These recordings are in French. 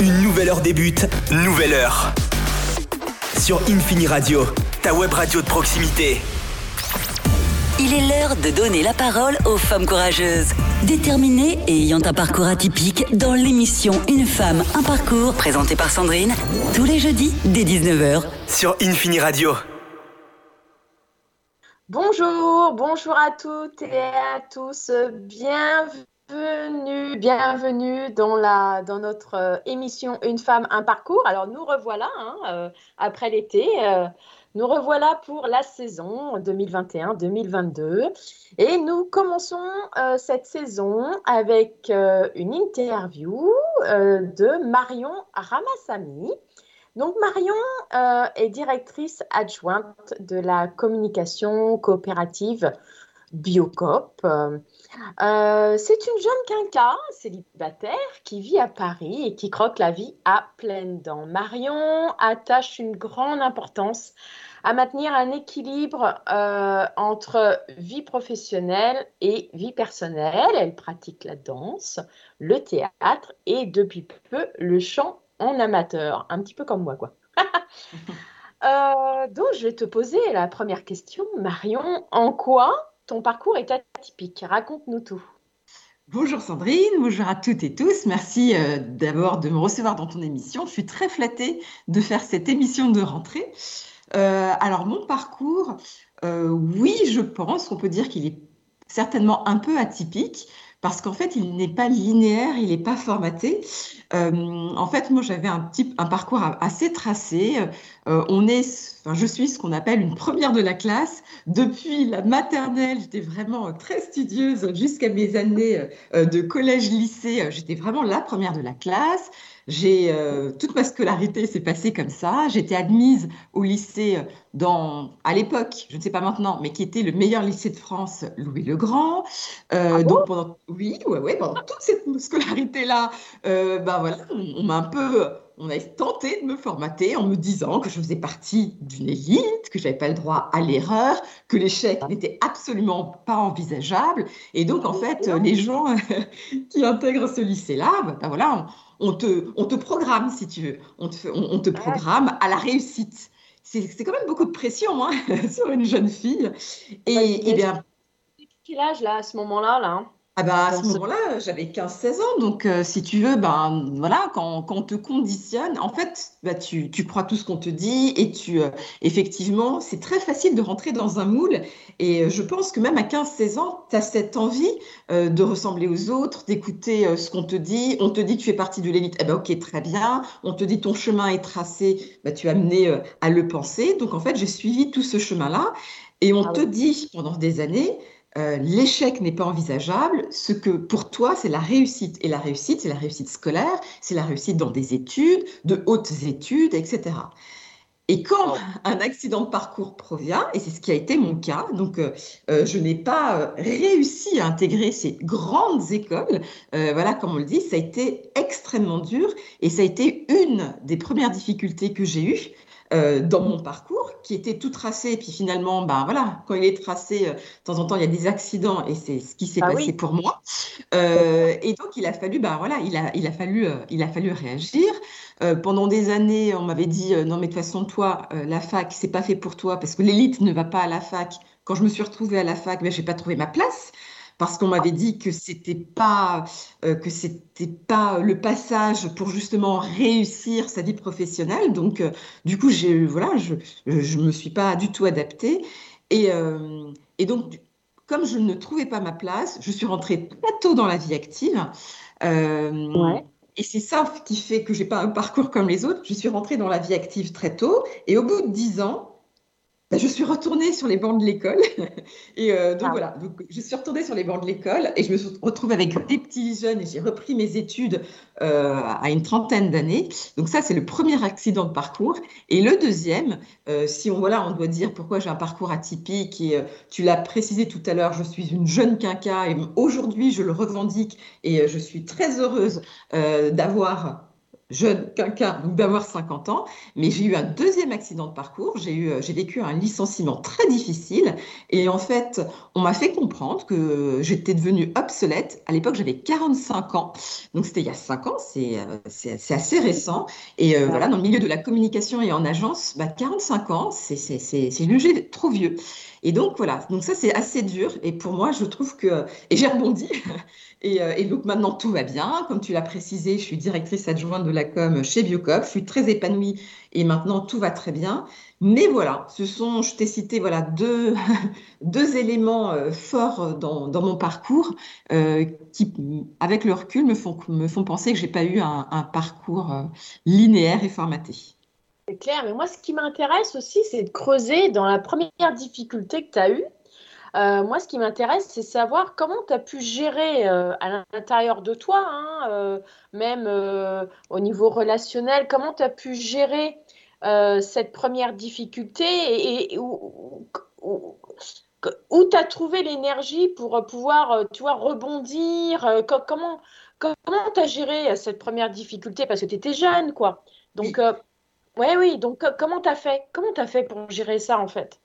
Une nouvelle heure débute, nouvelle heure. Sur Infini Radio, ta web radio de proximité. Il est l'heure de donner la parole aux femmes courageuses, déterminées et ayant un parcours atypique dans l'émission Une femme, un parcours présentée par Sandrine tous les jeudis dès 19h. Sur Infini Radio. Bonjour, bonjour à toutes et à tous. Bienvenue, bienvenue dans, la, dans notre euh, émission Une femme, un parcours. Alors nous revoilà hein, euh, après l'été. euh, nous revoilà pour la saison 2021-2022 et nous commençons cette saison avec une interview de Marion Ramassamy. Donc Marion est directrice adjointe de la communication coopérative Biocop. Euh, c'est une jeune quinca célibataire qui vit à Paris et qui croque la vie à pleines dents. Marion attache une grande importance à maintenir un équilibre euh, entre vie professionnelle et vie personnelle. Elle pratique la danse, le théâtre et depuis peu le chant en amateur, un petit peu comme moi quoi. Euh, donc je vais te poser la première question, Marion. En quoi ton parcours est atypique Raconte-nous tout. Bonjour Sandrine, bonjour à toutes et tous. Merci euh, d'abord de me recevoir dans ton émission. Je suis très flattée de faire cette émission de rentrée. Euh, alors mon parcours, euh, oui, je pense qu'on peut dire qu'il est certainement un peu atypique parce qu'en fait, il n'est pas linéaire, il n'est pas formaté. Euh, en fait, moi, j'avais un un parcours assez tracé. Euh, on est, enfin, je suis ce qu'on appelle une première de la classe. Depuis la maternelle, j'étais vraiment très studieuse jusqu'à mes années euh, de collège-lycée. J'étais vraiment la première de la classe. J'ai euh, toute ma scolarité s'est passée comme ça. J'étais admise au lycée dans, à l'époque, je ne sais pas maintenant, mais qui était le meilleur lycée de France, Louis le Grand. Euh, Ah bon? donc pendant, oui, ouais, ouais, pendant toute cette scolarité-là, euh, ben voilà, on, on m'a un peu, on a tenté de me formater en me disant que je faisais partie d'une élite, que j'avais pas le droit à l'erreur, que l'échec n'était absolument pas envisageable. Et donc en fait, les gens qui intègrent ce lycée-là, ben, voilà, on, on te, on te programme si tu veux, on te, fait- on- on te programme à la réussite. C'est quand même beaucoup de pression hein, sur une jeune fille. Et, et bien, Quel âge là à ce moment-là là hein? Ah bah, à ce moment-là, j'avais 15-16 ans, donc euh, si tu veux, ben voilà, quand, quand on te conditionne, en fait, bah, tu, tu crois tout ce qu'on te dit et tu, euh, effectivement, c'est très facile de rentrer dans un moule. Et euh, je pense que même à 15-16 ans, tu as cette envie euh, de ressembler aux autres, d'écouter ce qu'on te dit. On te dit que tu fais partie de l'élite, eh ben ok, très bien. On te dit ton chemin est tracé, bah, tu es amené à le penser. Donc en fait, j'ai suivi tout ce chemin-là. Et on Ah te oui. dit pendant des années, euh, l'échec n'est pas envisageable. Ce que pour toi, c'est la réussite. Et la réussite, c'est la réussite scolaire, c'est la réussite dans des études, de hautes études, etc. Et quand un accident de parcours provient, et c'est ce qui a été mon cas, donc euh, euh, je n'ai pas réussi à intégrer ces grandes écoles, euh, voilà, comme on le dit, ça a été extrêmement dur, et ça a été une des premières difficultés que j'ai eues euh, dans mon parcours, qui était tout tracé, et puis finalement, ben voilà, quand il est tracé, euh, de temps en temps, il y a des accidents, et c'est ce qui s'est Ah passé oui. pour moi. Euh, et donc, il a fallu, ben voilà, il a, il a fallu, il a fallu réagir. Pendant des années, on m'avait dit non, mais de toute façon, toi, la fac, c'est pas fait pour toi parce que l'élite ne va pas à la fac. Quand je me suis retrouvée à la fac, ben, j'ai pas trouvé ma place parce qu'on m'avait dit que c'était pas euh, que c'était pas le passage pour justement réussir sa vie professionnelle. Donc, euh, du coup, j'ai voilà, je je me suis pas du tout adaptée et euh, et donc comme je ne trouvais pas ma place, je suis rentrée très tôt dans la vie active. Ouais. et c'est ça qui fait que j'ai pas un parcours comme les autres. Je suis rentrée dans la vie active très tôt et au bout de dix ans, ben, je suis retournée sur les bancs de l'école. Et euh, donc Ah. voilà, donc, je suis retournée sur les bancs de l'école et je me suis retrouvée avec des petits jeunes et j'ai repris mes études euh, à une trentaine d'années. Donc ça, c'est le premier accident de parcours. Et le deuxième, euh, si on, voilà, on doit dire pourquoi j'ai un parcours atypique et tu l'as précisé tout à l'heure, je suis une jeune quinca et aujourd'hui, je le revendique et je suis très heureuse d'avoir jeune qu'un donc d'avoir 50 ans, mais j'ai eu un deuxième accident de parcours, j'ai eu, j'ai vécu un licenciement très difficile, et en fait, on m'a fait comprendre que j'étais devenue obsolète. À l'époque, j'avais 45 ans, donc c'était il y a 5 ans, c'est, c'est, assez récent, et euh, voilà, dans le milieu de la communication et en agence, bah, 45 ans, c'est, c'est, c'est jugé trop vieux. Et donc voilà, donc ça c'est assez dur, et pour moi, je trouve que, et j'ai rebondi, euh, et, donc maintenant, tout va bien. Comme tu l'as précisé, je suis directrice adjointe de la com chez Biocop. Je suis très épanouie et maintenant, tout va très bien. Mais voilà, ce sont, je t'ai cité voilà, deux, deux éléments euh, forts dans, dans, mon parcours euh, qui, avec le recul, me font, me font penser que je n'ai pas eu un parcours linéaire et formaté. C'est clair, mais moi, ce qui m'intéresse aussi, c'est de creuser dans la première difficulté que tu as eue euh, moi, ce qui m'intéresse, c'est savoir comment tu as pu gérer euh, à l'intérieur de toi, hein, euh, même au niveau relationnel, comment tu as pu gérer cette première difficulté et, où, tu as trouvé l'énergie pour pouvoir, tu vois, rebondir. comment comment tu as géré cette première difficulté? Parce que tu étais jeune, quoi. Donc, ouais, oui, donc comment tu as fait? Comment tu fait pour gérer ça, en fait?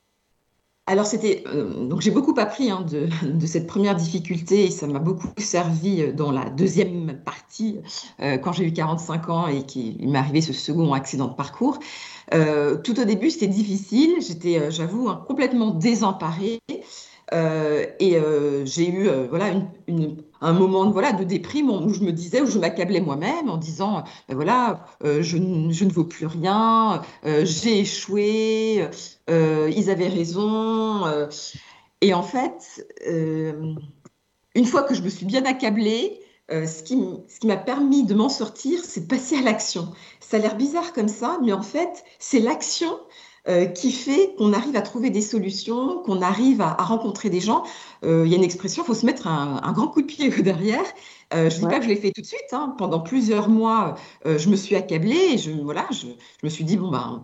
Alors c'était euh, donc j'ai beaucoup appris hein, de, cette première difficulté et ça m'a beaucoup servi euh, dans la deuxième partie euh, quand j'ai eu 45 ans et qu'il m'est arrivé ce second accident de parcours. tout au début c'était difficile, j'étais j'avoue hein, complètement désemparée. Et j'ai eu voilà une un moment de déprime où je me disais, où je m'accablais moi-même en disant, ben voilà, euh, je, ne vaux plus rien, euh, j'ai échoué, euh, ils avaient raison. et en fait, une fois que je me suis bien accablée, ce qui m'a permis de m'en sortir, c'est de passer à l'action. Ça a l'air bizarre comme ça, mais en fait, c'est l'action euh, qui fait qu'on arrive à trouver des solutions, qu'on arrive à, rencontrer des gens. Euh, il y a une expression, il faut se mettre un, grand coup de pied derrière. Euh, je ne dis pas que je l'ai fait tout de suite. Hein. Pendant plusieurs mois, je me suis accablée et je, voilà, je, je me suis dit, bon, ben,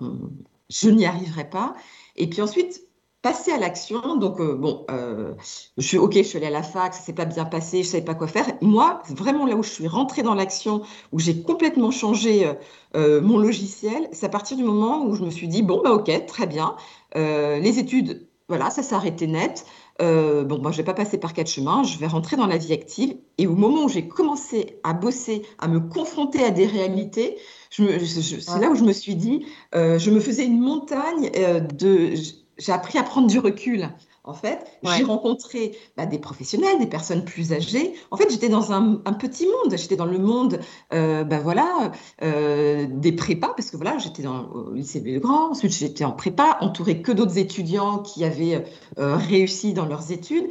je n'y arriverai pas. Et puis ensuite, passer à l'action. Donc, euh, bon, euh, je suis OK, je suis allée à la fac, ça s'est pas bien passé, je savais pas quoi faire. Moi, vraiment là où je suis rentrée dans l'action, où j'ai complètement changé euh, mon logiciel, c'est à partir du moment où je me suis dit, bon, bah OK, très bien. les études, voilà, ça s'est arrêté net. bon, moi, bah, je vais pas passer par quatre chemins, je vais rentrer dans la vie active. Et au moment où j'ai commencé à bosser, à me confronter à des réalités, c'est là où je me suis dit, je me faisais une montagne de j'ai appris à prendre du recul. En fait, j'ai rencontré bah, des professionnels, des personnes plus âgées. En fait, j'étais dans un, petit monde. J'étais dans le monde, euh, bah, voilà, euh, des prépas, parce que voilà, j'étais dans le lycée Grand. Ensuite, j'étais en prépa, entourée que d'autres étudiants qui avaient euh, réussi dans leurs études.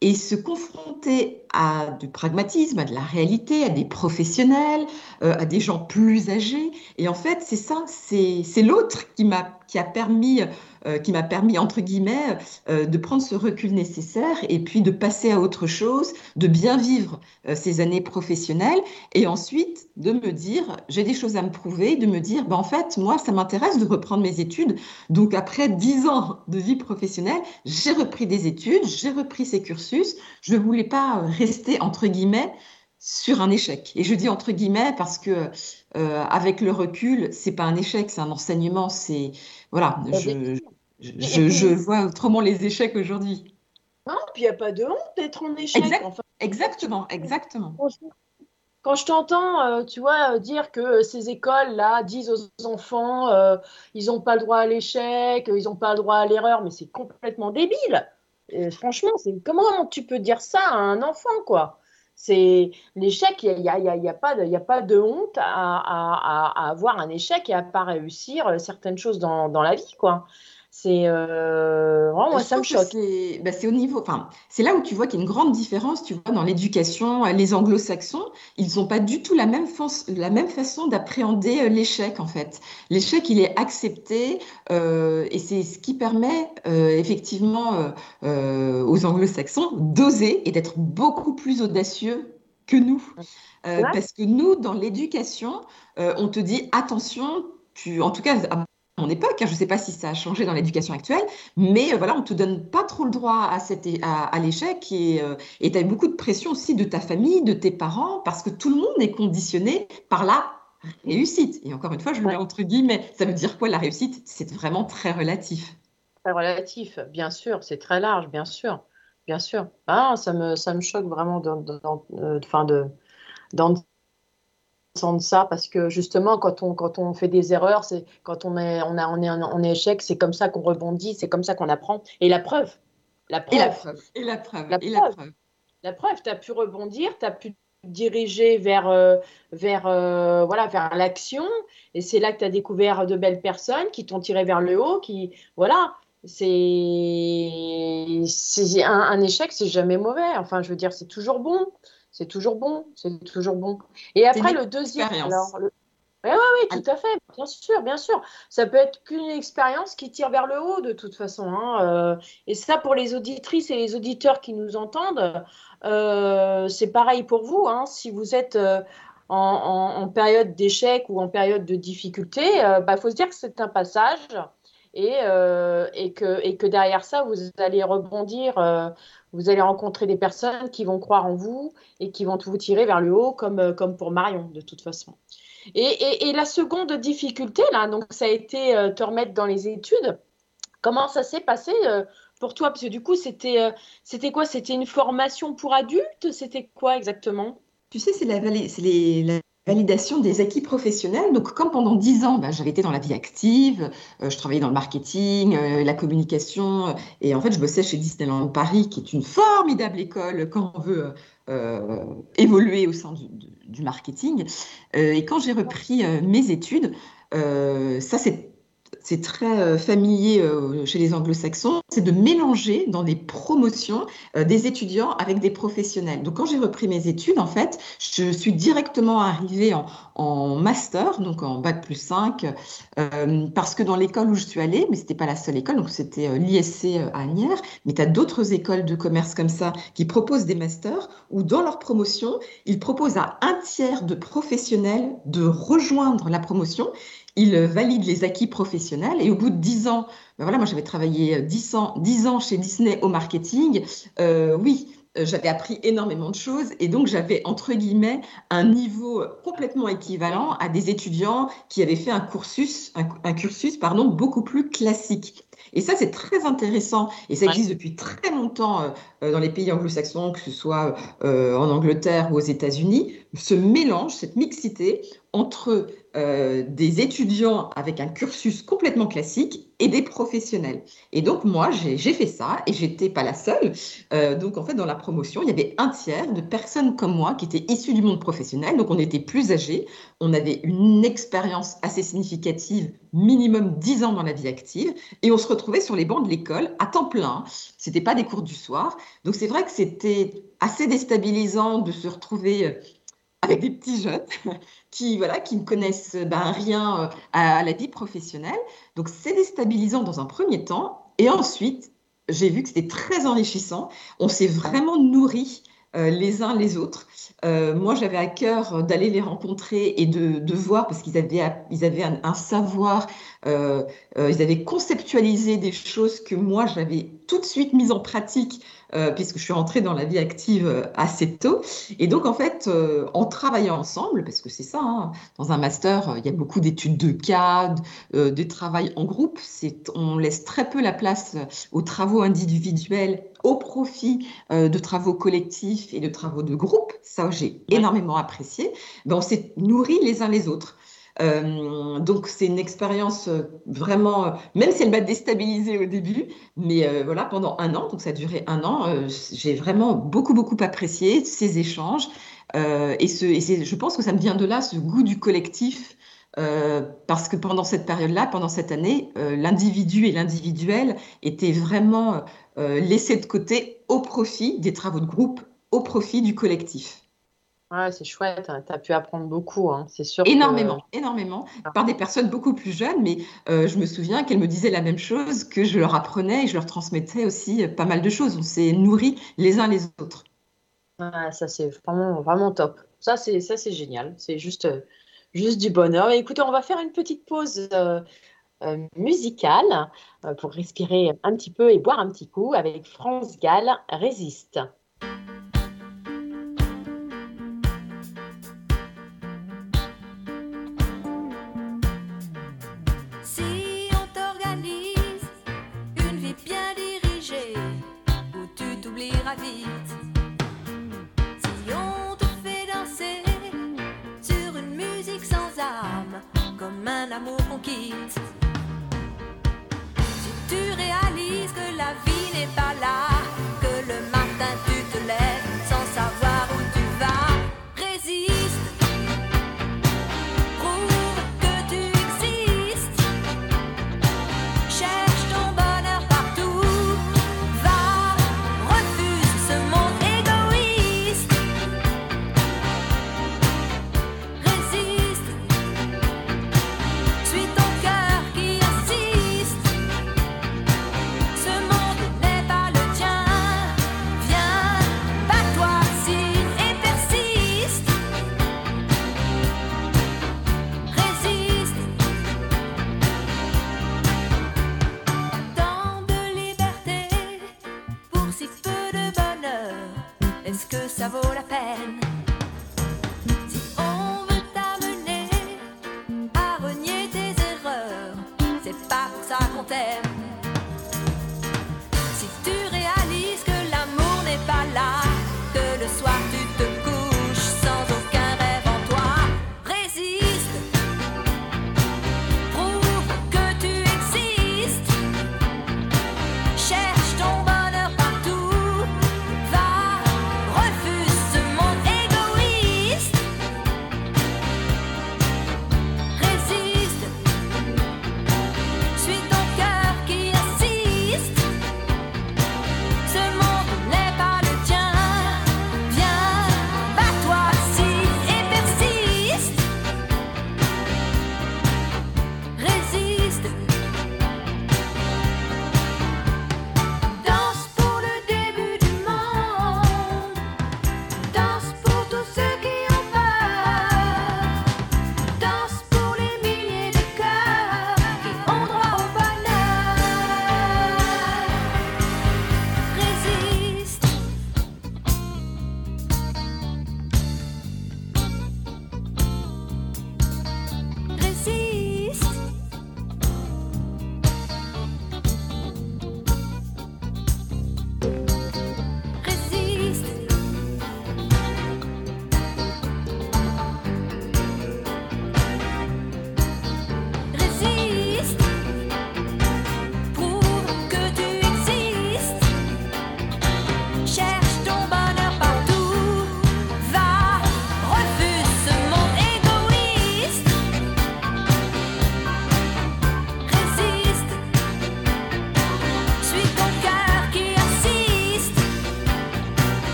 Et se confronter à du pragmatisme, à de la réalité, à des professionnels, à des gens plus âgés. Et en fait, c'est ça, c'est l'autre qui m'a qui a permis euh, qui m'a permis, entre guillemets, euh, de prendre ce recul nécessaire et puis de passer à autre chose, de bien vivre euh, ces années professionnelles et ensuite de me dire, j'ai des choses à me prouver, de me dire, ben, en fait, moi, ça m'intéresse de reprendre mes études. Donc, après dix ans de vie professionnelle, j'ai repris des études, j'ai repris ces cursus. Je voulais pas rester, entre guillemets, sur un échec. Et je dis entre guillemets parce que avec le recul, c'est pas un échec, c'est un enseignement. C'est voilà, je, je, vois autrement les échecs aujourd'hui. Non, puis il n'y a pas de honte d'être en échec. exactement, exactement. Quand je t'entends, euh, tu vois, dire que ces écoles-là disent aux enfants, euh, ils n'ont pas le droit à l'échec, ils n'ont pas le droit à l'erreur, mais c'est complètement débile. franchement, c'est comment tu peux dire ça à un enfant, quoi? C'est l'échec, il n'y a, y y a, pas de, a pas de honte à, à, à, avoir un échec et à pas réussir certaines choses dans, dans la vie, quoi. C'est euh, moi, ça me choque. Bah, c'est au niveau, enfin, c'est là où tu vois qu'il y a une grande différence, tu vois, dans l'éducation. Les anglo-saxons, ils n'ont pas du tout la même, la même façon d'appréhender euh, l'échec, en fait. L'échec, il est accepté euh, et c'est ce qui permet effectivement aux anglo-saxons d'oser et d'être beaucoup plus audacieux que nous. parce que nous, dans l'éducation, on te dit attention, tu, en tout cas, mon époque. Hein, je ne sais pas si ça a changé dans l'éducation actuelle, mais euh, voilà, on te donne pas trop le droit à, cette, à, l'échec et euh, tu as beaucoup de pression aussi de ta famille, de tes parents, parce que tout le monde est conditionné par la réussite. Et encore une fois, je le mets entre guillemets. Ça veut dire quoi la réussite? C'est vraiment très relatif. Très relatif, bien sûr. C'est très large, bien sûr. Bien sûr. Ah, ça, me, ça me choque vraiment d'entendre de, de ça parce que justement quand on, quand on fait des erreurs, c'est quand on est, on, a, on est en échec, c'est comme ça qu'on rebondit, c'est comme ça qu'on apprend. Et la preuve, la preuve. Et la preuve. Et la preuve. La preuve. La preuve, tu as pu rebondir, tu as pu diriger vers, euh, vers, euh, voilà, vers l'action. Et c'est là que tu as découvert de belles personnes qui t'ont tiré vers le haut. Qui, voilà, c'est un, un échec, c'est jamais mauvais. Enfin, je veux dire, c'est toujours bon. C'est toujours bon. C'est toujours bon. Et après, le deuxième. Alors, oui, oui, oui, tout à fait, bien sûr, bien sûr. Ça peut être qu'une expérience qui tire vers le haut de toute façon. Hein. Euh, et ça, pour les auditrices et les auditeurs qui nous entendent, euh, c'est pareil pour vous. Hein. Si vous êtes euh, en, période d'échec ou en période de difficulté, il bah, faut se dire que c'est un passage et, et, que, derrière ça, vous allez rebondir vous allez rencontrer des personnes qui vont croire en vous et qui vont vous tirer vers le haut, comme, comme pour Marion, de toute façon. Et, la seconde difficulté, là, donc ça a été euh, te remettre dans les études. Comment ça s'est passé euh, pour toi? Parce que du coup, c'était euh, quoi? C'était une formation pour adultes? C'était quoi exactement? Tu sais, c'est la, la, validation des acquis professionnels. Donc, comme pendant dix ans, bah, j'avais été dans la vie active, je travaillais dans le marketing, la communication, et en fait, je bossais chez Disneyland Paris, qui est une formidable école quand on veut euh, évoluer au sein du, marketing. Euh, et quand j'ai repris euh, mes études, ça c'est c'est très euh, familier euh, chez les anglo-saxons, c'est de mélanger dans des promotions euh, des étudiants avec des professionnels. Donc quand j'ai repris mes études, en fait, je suis directement arrivée en, master, donc en bac plus 5, parce que dans l'école où je suis allée, mais ce n'était pas la seule école, donc c'était l'ISC à Agnières, mais tu as d'autres écoles de commerce comme ça qui proposent des masters, où dans leur promotion, ils proposent à un tiers de professionnels de rejoindre la promotion il valide les acquis professionnels et au bout de 10 ans, ben voilà, moi j'avais travaillé 10 ans, 10 ans chez Disney au marketing, euh, oui, euh, j'avais appris énormément de choses et donc j'avais entre guillemets un niveau complètement équivalent à des étudiants qui avaient fait un cursus, un, cursus pardon, beaucoup plus classique. Et ça, c'est très intéressant et ça existe depuis très longtemps euh, dans les pays anglo-saxons, que ce soit en Angleterre ou aux États-Unis, ce mélange, cette mixité entre euh, des étudiants avec un cursus complètement classique et des professionnels. Et donc moi, j'ai fait ça et j'étais pas la seule. Euh, donc en fait, dans la promotion, il y avait un tiers de personnes comme moi qui étaient issues du monde professionnel. Donc on était plus âgés, on avait une expérience assez significative, minimum 10 ans dans la vie active, et on se retrouvait sur les bancs de l'école à temps plein. C'était pas des cours du soir. Donc c'est vrai que c'était assez déstabilisant de se retrouver euh, avec des petits jeunes qui voilà qui ne connaissent ben, rien euh, à, la vie professionnelle. Donc c'est déstabilisant dans un premier temps et ensuite j'ai vu que c'était très enrichissant. On s'est vraiment nourri euh, les uns les autres. Euh, moi, j'avais à cœur d'aller les rencontrer et de, voir, parce qu'ils avaient, ils avaient un, savoir, ils avaient conceptualisé des choses que moi, j'avais tout de suite mises en pratique euh, puisque je suis rentrée dans la vie active euh, assez tôt. Et donc, en fait, euh, en travaillant ensemble, parce que c'est ça, hein, dans un master, il y a beaucoup d'études de cas, de travail en groupe. On laisse très peu la place aux travaux individuels au profit de travaux collectifs et de travaux de groupe. Ça, j'ai énormément apprécié. Ben, on s'est nourris les uns les autres. Euh, donc c'est une expérience euh, vraiment, euh, même si elle m'a déstabilisée au début, mais voilà, pendant un an, donc ça a duré un an, j'ai vraiment beaucoup, beaucoup apprécié ces échanges. et, je pense que ça me vient de là, ce goût du collectif. parce que pendant cette période-là, pendant cette année, l'individu et l'individuel étaient vraiment laissés de côté au profit des travaux de groupe, au profit du collectif c'est chouette, hein. tu as pu apprendre beaucoup, hein. c'est sûr. Énormément, énormément, ah. par des personnes beaucoup plus jeunes, mais euh, je me souviens qu'elles me disaient la même chose, que je leur apprenais et je leur transmettais aussi pas mal de choses. On s'est nourris les uns les autres. ça, c'est vraiment, vraiment top. Ça, c'est, ça, c'est génial. C'est juste, juste du bonheur. écoutez, on va faire une petite pause. Euh, euh, musicale pour respirer un petit peu et boire un petit coup avec France Gall Résiste.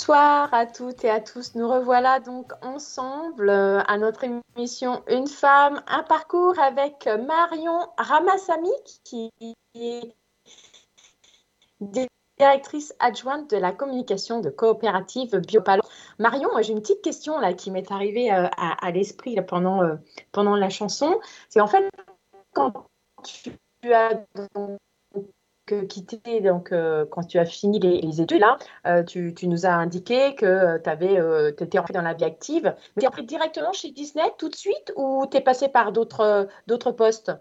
Bonsoir à toutes et à tous. Nous revoilà donc ensemble euh, à notre émission Une femme, un parcours avec Marion Ramassamy, qui est directrice adjointe de la communication de coopérative Biopal. Marion, j'ai une petite question là qui m'est arrivée euh, à, l'esprit pendant, euh, pendant la chanson. C'est en fait quand tu as donc, donc, euh, quand tu as fini les, études, hein, euh, là, tu, nous as indiqué que euh, tu étais entré dans la vie active. Mais tu es entré directement chez Disney tout de suite ou tu es passé par d'autres postes?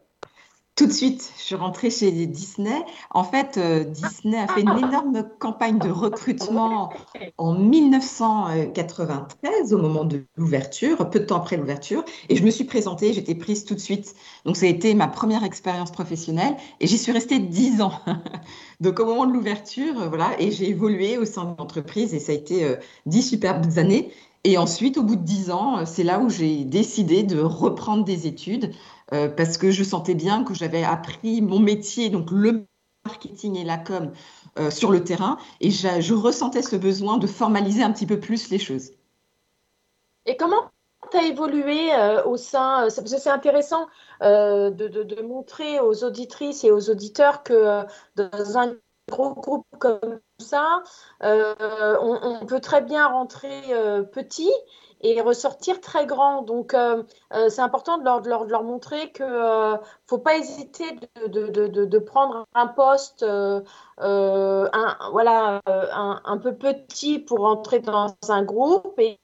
Tout de suite, je suis rentrée chez Disney. En fait, euh, Disney a fait une énorme campagne de recrutement en 1993, au moment de l'ouverture, peu de temps après l'ouverture. Et je me suis présentée, j'étais prise tout de suite. Donc, ça a été ma première expérience professionnelle et j'y suis restée dix ans. Donc, au moment de l'ouverture, euh, voilà, et j'ai évolué au sein de l'entreprise et ça a été euh, superbes années. Et ensuite, au bout de dix ans, c'est là où j'ai décidé de reprendre des études euh, parce que je sentais bien que j'avais appris mon métier, donc le marketing et la com, euh, sur le terrain, et je ressentais ce besoin de formaliser un petit peu plus les choses. Et comment tu as évolué euh, au sein, c'est intéressant de, montrer aux auditrices et aux auditeurs que dans un gros groupe comme ça, on, peut très bien rentrer petit et ressortir très grand. Donc, euh, euh, c'est important de leur, montrer qu'il ne euh, faut pas hésiter de, prendre un poste un, voilà, un, peu petit pour entrer dans un groupe et,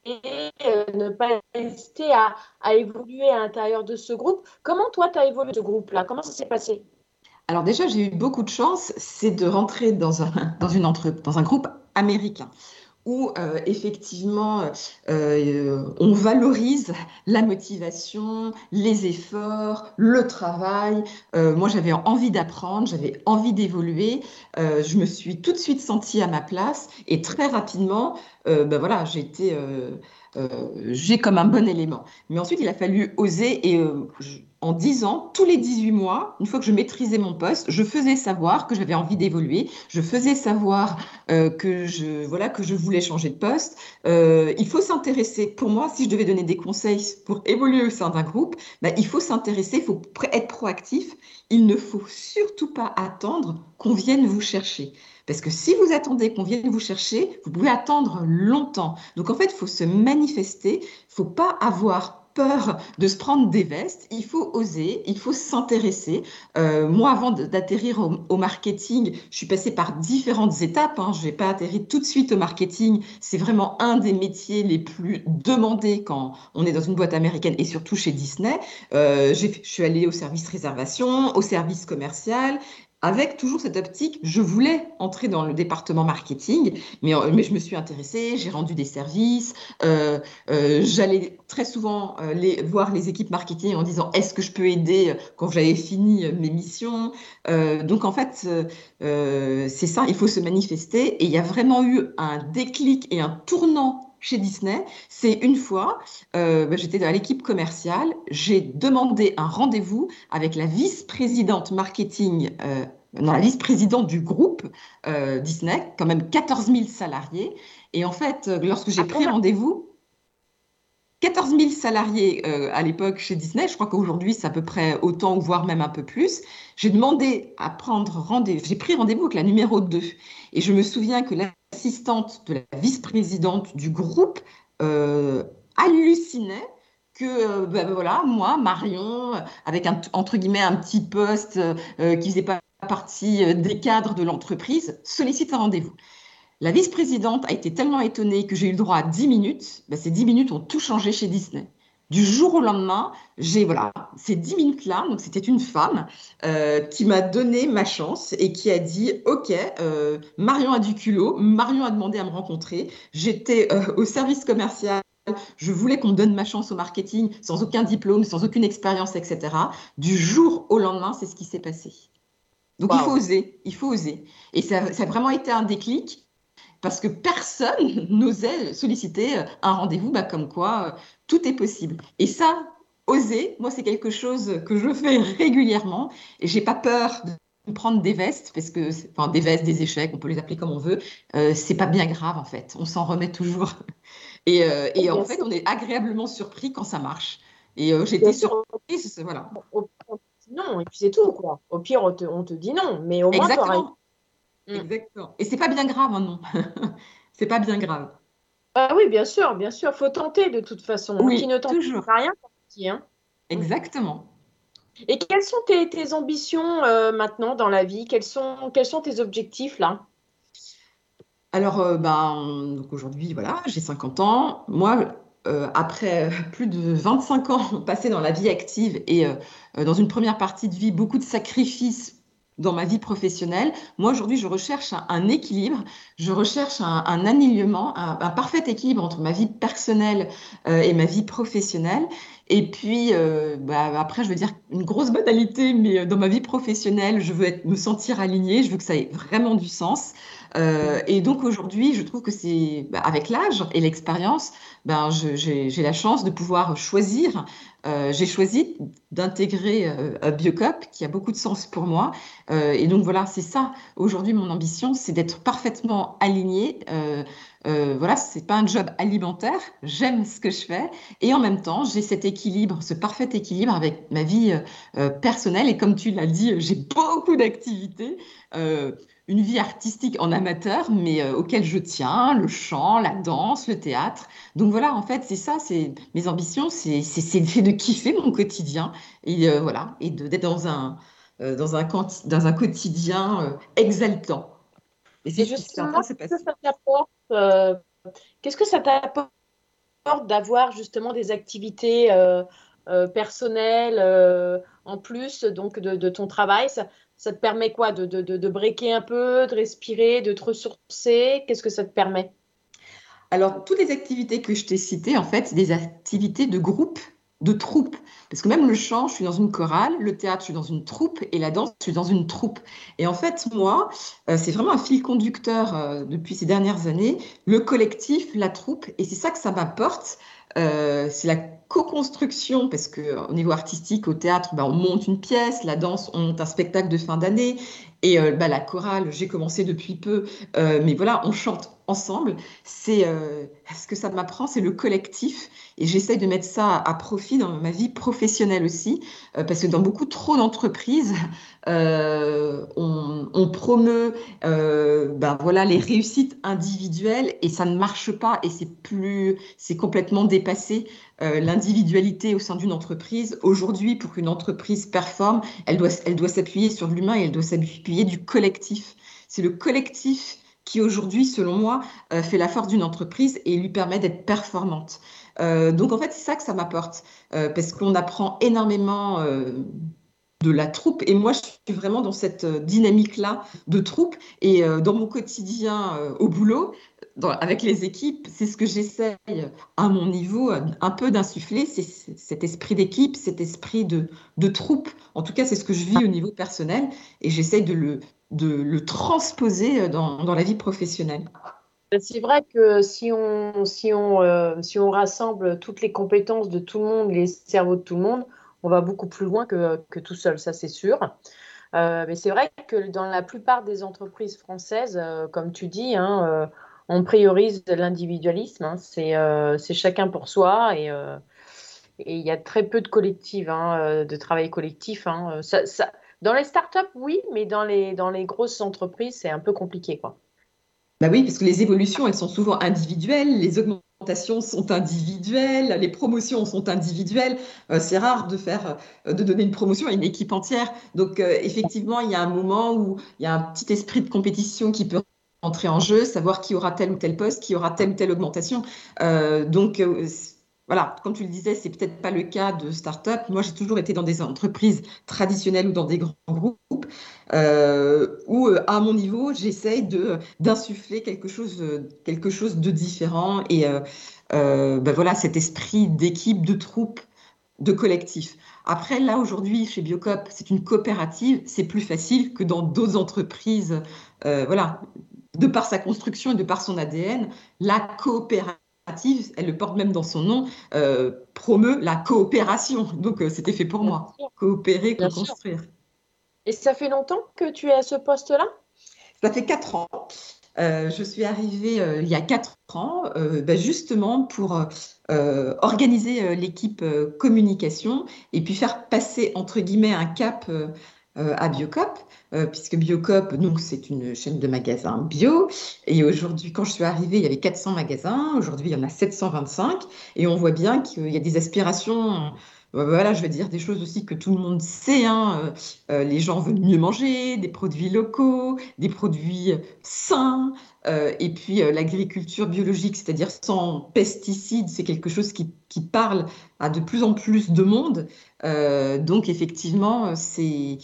ne pas hésiter à, évoluer à l'intérieur de ce groupe. Comment toi, tu as évolué ce groupe-là? Comment ça s'est passé? Alors déjà, j'ai eu beaucoup de chance, c'est de rentrer dans un groupe américain où euh, effectivement euh, on valorise la motivation, les efforts, le travail. Euh, moi, j'avais envie d'apprendre, j'avais envie d'évoluer. je me suis tout de suite sentie à ma place et très rapidement, ben voilà, j'ai été, j'ai comme un bon élément. Mais ensuite, il a fallu oser et en 10 ans, tous les 18 mois, une fois que je maîtrisais mon poste, je faisais savoir que j'avais envie d'évoluer, je faisais savoir euh, que, je, voilà, que je voulais changer de poste. Euh, il faut s'intéresser, pour moi, si je devais donner des conseils pour évoluer au sein d'un groupe, bah, il faut s'intéresser, il faut être proactif. Il ne faut surtout pas attendre qu'on vienne vous chercher. Parce que si vous attendez qu'on vienne vous chercher, vous pouvez attendre longtemps. Donc en fait, il faut se manifester, il ne faut pas avoir peur de se prendre des vestes, il faut oser, il faut s'intéresser. Euh, moi, avant d'atterrir au, marketing, je suis passée par différentes étapes. Hein. Je n'ai pas atterri tout de suite au marketing. C'est vraiment un des métiers les plus demandés quand on est dans une boîte américaine et surtout chez Disney. Euh, je suis allée au service réservation, au service commercial avec toujours cette optique, je voulais entrer dans le département marketing, mais, euh, je me suis intéressée, j'ai rendu des services, euh, euh, j'allais très souvent les, voir les équipes marketing en disant est-ce que je peux aider quand j'avais fini mes missions? donc en fait, c'est ça, il faut se manifester et il y a vraiment eu un déclic et un tournant chez Disney, c'est une fois, bah, j'étais dans l'équipe commerciale, j'ai demandé un rendez-vous avec la vice-présidente marketing dans la vice-présidente du groupe euh, Disney, quand même 14 000 salariés. Et en fait, euh, lorsque j'ai ah, pris rendez-vous, 14 000 salariés euh, à l'époque chez Disney, je crois qu'aujourd'hui c'est à peu près autant, voire même un peu plus. J'ai demandé à prendre rendez-vous, j'ai pris rendez-vous avec la numéro 2. Et je me souviens que l'assistante de la vice-présidente du groupe hallucinait que ben voilà, moi, Marion, avec un, entre guillemets un petit poste qui faisait pas partie euh, des cadres de l'entreprise sollicite un rendez-vous. La vice-présidente a été tellement étonnée que j'ai eu le droit à 10 minutes. Ben, ces 10 minutes ont tout changé chez Disney. Du jour au lendemain, j'ai voilà ces 10 minutes-là. Donc c'était une femme euh, qui m'a donné ma chance et qui a dit OK, euh, Marion a du culot, Marion a demandé à me rencontrer. J'étais au service commercial je voulais qu'on me donne ma chance au marketing sans aucun diplôme, sans aucune expérience, etc. Du jour au lendemain, c'est ce qui s'est passé. Donc il faut oser, il faut oser. Et ça, a vraiment été un déclic parce que personne n'osait solliciter un rendez-vous bah, comme quoi euh, tout est possible. Et ça, oser, moi c'est quelque chose que je fais régulièrement et j'ai pas peur de prendre des vestes parce que enfin des vestes des échecs on peut les appeler comme on veut euh, c'est pas bien grave en fait on s'en remet toujours et, euh, et en fait on est agréablement surpris quand ça marche et j'étais surprise voilà non, et puis c'est tout, quoi. Au pire, on te, dit non, mais au moins. Mm. Exactement. Et c'est pas bien grave, hein, non. c'est pas bien grave. Ah oui, bien sûr, bien sûr. Faut tenter de toute façon. Oui, Qui ne tente toujours. rien, hein. Exactement. Et quelles sont tes, ambitions euh, maintenant dans la vie? Quels sont, quels sont tes objectifs là? Alors, euh, ben, aujourd'hui, voilà, j'ai 50 ans. Moi, euh, après plus de 25 ans passés dans la vie active et dans une première partie de vie, beaucoup de sacrifices dans ma vie professionnelle. Moi, aujourd'hui, je recherche un, équilibre, je recherche un, un alignement, un, parfait équilibre entre ma vie personnelle et ma vie professionnelle. Et puis, euh, bah, après, je veux dire une grosse banalité, mais euh, dans ma vie professionnelle, je veux me sentir alignée, je veux que ça ait vraiment du sens. Euh, et donc aujourd'hui, je trouve que c'est bah, avec l'âge et l'expérience, ben, j'ai la chance de pouvoir choisir. Euh, j'ai choisi d'intégrer euh, Biocop, qui a beaucoup de sens pour moi. Euh, et donc voilà, c'est ça. Aujourd'hui, mon ambition, c'est d'être parfaitement alignée. Euh, voilà, c'est pas un job alimentaire. J'aime ce que je fais et en même temps, j'ai cet équilibre, ce parfait équilibre avec ma vie personnelle. Et comme tu l'as dit, j'ai beaucoup d'activités une vie artistique en amateur, mais euh, auquel je tiens, le chant, la danse, le théâtre. Donc voilà, en fait, c'est ça, c'est mes ambitions, c'est le fait de kiffer mon quotidien et euh, voilà, et d'être dans un euh, dans un dans un quotidien exaltant. Et c'est ça. Qu'est-ce que ça t'apporte d'avoir justement des activités personnelles en plus donc de, de ton travail? Ça, ça te permet quoi de, de, de, breaker un peu, de respirer, de te ressourcer? Qu'est-ce que ça te permet? Alors, toutes les activités que je t'ai citées, en fait, c'est des activités de groupe, de troupe. Parce que même le chant, je suis dans une chorale, le théâtre, je suis dans une troupe, et la danse, je suis dans une troupe. Et en fait, moi, euh, c'est vraiment un fil conducteur euh, depuis ces dernières années, le collectif, la troupe, et c'est ça que ça m'apporte. Euh, c'est la co-construction, parce qu'au niveau artistique, au théâtre, bah, on monte une pièce, la danse, on monte un spectacle de fin d'année, et euh, bah, la chorale, j'ai commencé depuis peu, euh, mais voilà, on chante ensemble. C'est ce que ça m'apprend, c'est le collectif, et j'essaye de mettre ça à profit dans ma vie professionnelle aussi, parce que dans beaucoup trop d'entreprises, on, on, promeut ben voilà, les réussites individuelles, et ça ne marche pas, et c'est plus, c'est complètement dépassé. Euh, l'individualité au sein d'une entreprise. Aujourd'hui, pour qu'une entreprise performe, elle doit, elle doit s'appuyer sur l'humain et elle doit s'appuyer du collectif. C'est le collectif qui aujourd'hui, selon moi, euh, fait la force d'une entreprise et lui permet d'être performante. Euh, donc en fait, c'est ça que ça m'apporte, parce qu'on apprend énormément de la troupe. Et moi, je suis vraiment dans cette dynamique-là de troupe. Et dans mon quotidien au boulot, avec les équipes, c'est ce que j'essaye à mon niveau un peu d'insuffler, c'est cet esprit d'équipe, cet esprit de, de, troupe. En tout cas, c'est ce que je vis au niveau personnel et j'essaye de le, de le transposer dans, dans la vie professionnelle. C'est vrai que si on, si, on, euh, si on rassemble toutes les compétences de tout le monde, les cerveaux de tout le monde, on va beaucoup plus loin que, tout seul, ça c'est sûr. Euh, mais c'est vrai que dans la plupart des entreprises françaises, euh, comme tu dis, hein, on priorise l'individualisme. Hein. Euh, c'est chacun pour soi euh, et il y a très peu de collectifs, hein, euh, de travail collectif. Dans les startups, oui, mais dans les, dans les grosses entreprises, c'est un peu compliqué. Quoi. Bah oui, parce que les évolutions, elles sont souvent individuelles, les augmentations sont individuelles, les promotions sont individuelles. c'est rare de faire, de donner une promotion à une équipe entière. Donc effectivement, il y a un moment où il y a un petit esprit de compétition qui peut entrer en jeu, savoir qui aura tel ou tel poste, qui aura telle ou telle augmentation. Euh, donc, euh, voilà, comme tu le disais, c'est peut-être pas le cas de start-up. Moi, j'ai toujours été dans des entreprises traditionnelles ou dans des grands groupes euh, où, à mon niveau, j'essaye de d'insuffler quelque chose, quelque chose de différent et ben voilà, cet esprit d'équipe, de troupe, de collectif. Après, là, aujourd'hui, chez Biocop, c'est une coopérative, c'est plus facile que dans d'autres entreprises. voilà, de par sa construction et de par son ADN, la coopérative, elle le porte même dans son nom, euh, promeut la coopération. Donc, euh, c'était fait pour moi. Coopérer, co-construire. Et ça fait longtemps que tu es à ce poste-là? Ça fait quatre ans. Euh, je suis arrivée il y a quatre ans, ben, justement pour organiser l'équipe communication et puis faire passer, entre guillemets, un cap à Biocop. Euh, puisque Biocop, donc c'est une chaîne de magasins bio. Et aujourd'hui, quand je suis arrivée, il y avait 400 magasins. Aujourd'hui, il y en a 725. Et on voit bien qu'il y a des aspirations voilà, je vais dire des choses aussi que tout le monde sait. Hein. les gens veulent mieux manger, des produits locaux, des produits sains. et puis l'agriculture biologique, c'est-à-dire sans pesticides, c'est quelque chose qui, qui, parle à de plus en plus de monde. donc effectivement, c'est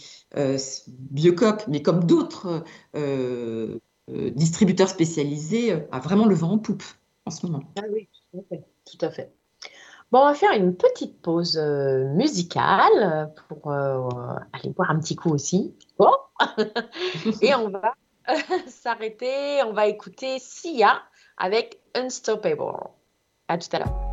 Biocop, mais comme d'autres distributeurs spécialisés, a vraiment le vent en poupe en ce moment. Ah oui, tout à fait. Bon, on va faire une petite pause euh, musicale pour euh, aller boire un petit coup aussi. Et on va s'arrêter, on va écouter Sia avec Unstoppable. À tout à l'heure.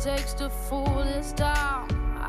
takes to fool this town.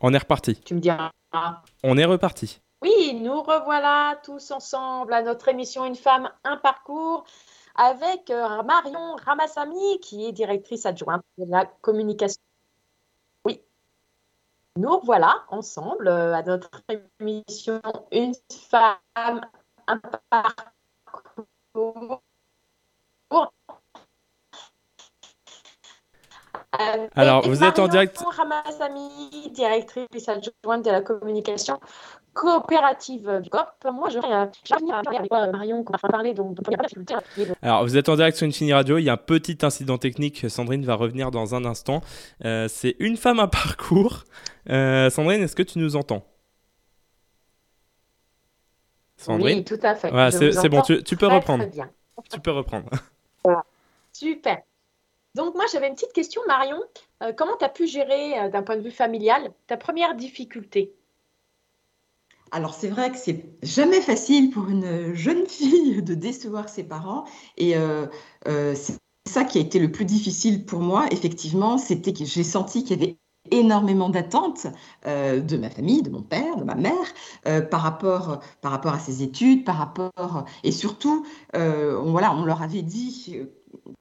On est reparti. Tu me diras. On est reparti. Oui, nous revoilà tous ensemble à notre émission Une femme, un parcours avec euh, Marion Ramassamy qui est directrice adjointe de la communication. Oui, nous revoilà ensemble euh, à notre émission Une femme, un parcours Alors, vous êtes en direct. Ramazami, directrice adjointe de la communication coopérative du COP. Moi, je vais Marion, qu'on va parler. Donc, Alors, vous êtes en direct sur Infini Radio. Il y a un petit incident technique. Sandrine va revenir dans un instant. Euh, c'est une femme, un parcours. Euh, Sandrine, est-ce que tu nous entends? Sandrine? Oui, tout à fait. Voilà, c'est bon, tu, tu peux reprendre. Bien. Tu peux reprendre. Super. Donc moi, j'avais une petite question, Marion. Euh, comment tu as pu gérer, euh, d'un point de vue familial, ta première difficulté? Alors c'est vrai que c'est jamais facile pour une jeune fille de décevoir ses parents et euh, c'est ça qui a été le plus difficile pour moi. Effectivement, c'était que j'ai senti qu'il y avait énormément d'attentes de ma famille, de mon père, de ma mère, par, rapport, par rapport à ses études, par rapport et surtout, voilà, on leur avait dit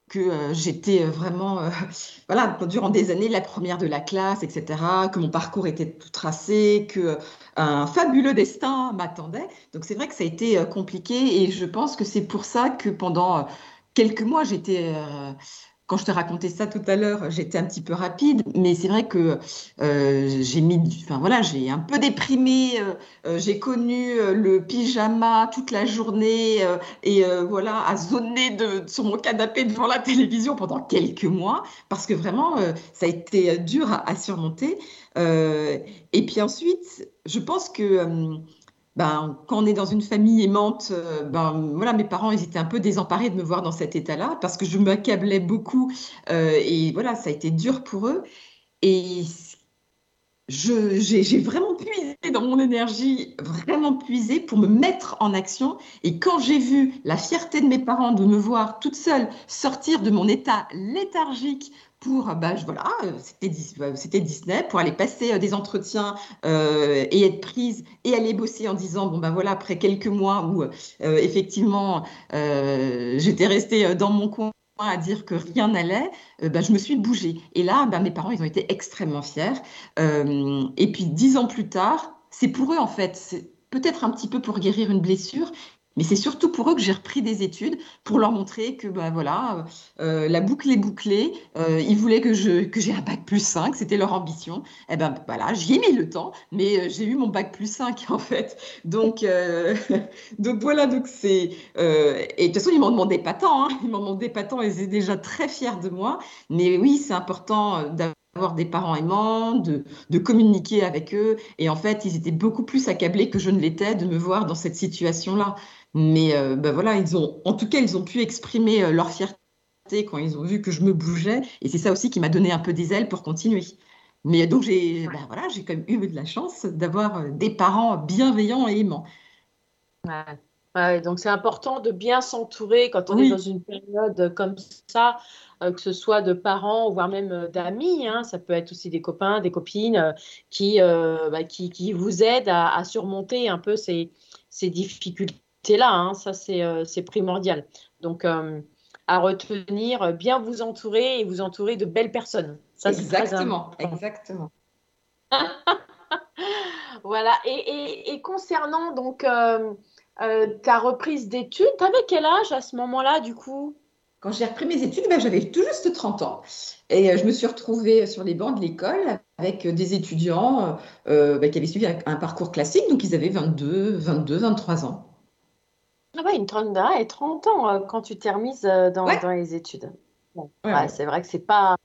que euh, j'étais euh, vraiment, euh, voilà, durant des années, la première de la classe, etc., que mon parcours était tout tracé, que un fabuleux destin m'attendait. Donc c'est vrai que ça a été compliqué et je pense que c'est pour ça que pendant quelques mois, j'étais quand je te racontais ça tout à l'heure, j'étais un petit peu rapide, mais c'est vrai que euh, j'ai mis, enfin voilà, j'ai un peu déprimé. Euh, euh, j'ai connu le pyjama toute la journée et voilà, à zoner sur mon canapé devant la télévision pendant quelques mois, parce que vraiment, ça a été dur à surmonter. et puis ensuite, je pense que ben, quand on est dans une famille aimante, euh, ben, voilà, mes parents ils étaient un peu désemparés de me voir dans cet état-là parce que je m'accablais beaucoup euh, et voilà, ça a été dur pour eux. Et j'ai vraiment puisé dans mon énergie, vraiment puisé pour me mettre en action. Et quand j'ai vu la fierté de mes parents de me voir toute seule sortir de mon état léthargique pour, bah, voilà, euh, euh, c'était Disney, pour aller passer euh, des entretiens et être prise et aller bosser en disant, bon, ben voilà, après quelques mois où effectivement j'étais restée dans mon coin à dire que rien n'allait, bah, je me suis bougée. Et là, bah, mes parents, ils ont été extrêmement fiers. et puis, dix ans plus tard, c'est pour eux, en fait, c'est peut-être un petit peu pour guérir une blessure, mais c'est surtout pour eux que j'ai repris des études pour leur montrer que ben voilà, euh, la boucle est bouclée. Euh, ils voulaient que je que j'ai un bac plus 5, c'était leur ambition. Et eh ben voilà, j'y ai mis le temps, mais euh, j'ai eu mon bac plus 5 en fait. Donc donc voilà, donc c'est et de toute façon ils m'en demandaient pas tant, hein. ils m'en demandaient pas tant, ils étaient déjà très fiers de moi. Mais oui, c'est important d'avoir des parents aimants, de, de, communiquer avec eux. Et en fait, ils étaient beaucoup plus accablés que je ne l'étais de me voir dans cette situation-là. Mais euh, ben voilà, ils ont, en tout cas, ils ont pu exprimer euh, leur fierté quand ils ont vu que je me bougeais. Et c'est ça aussi qui m'a donné un peu des ailes pour continuer. Mais donc, j'ai ben voilà, quand même eu de la chance d'avoir euh, des parents bienveillants et aimants. Ouais. Donc, c'est important de bien s'entourer quand on est dans une période comme ça. que ce soit de parents, voire même d'amis, hein. ça peut être aussi des copains, des copines qui, bah, qui, qui, vous aident à, à, surmonter un peu ces, ces difficultés là, hein, ça euh, c'est primordial. Donc euh, à retenir, bien vous entourer et vous entourer de belles personnes. Ça, exactement, exactement. voilà. Et, concernant donc euh, ta reprise d'études, tu avais quel âge à ce moment-là du coup? Quand j'ai repris mes études, ben, j'avais tout juste 30 ans. Et je me suis retrouvée sur les bancs de l'école avec des étudiants ben, qui avaient suivi un, parcours classique. Donc, ils avaient 22, 22, 23 ans. Ah ouais, une trentaine et 30 ans euh, quand tu t'es remise euh, dans, dans les études. ouais, c'est vrai que c'est pas.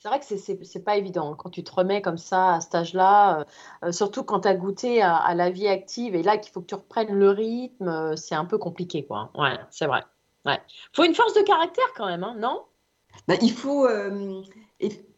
C'est vrai que c'est pas évident quand tu te remets comme ça à cet âge-là, euh, surtout quand tu as goûté à, la vie active et là qu'il faut que tu reprennes le rythme, c'est un peu compliqué quoi. Ouais, c'est vrai. Ouais. Faut une force de caractère quand même, hein, non? Bah, Il faut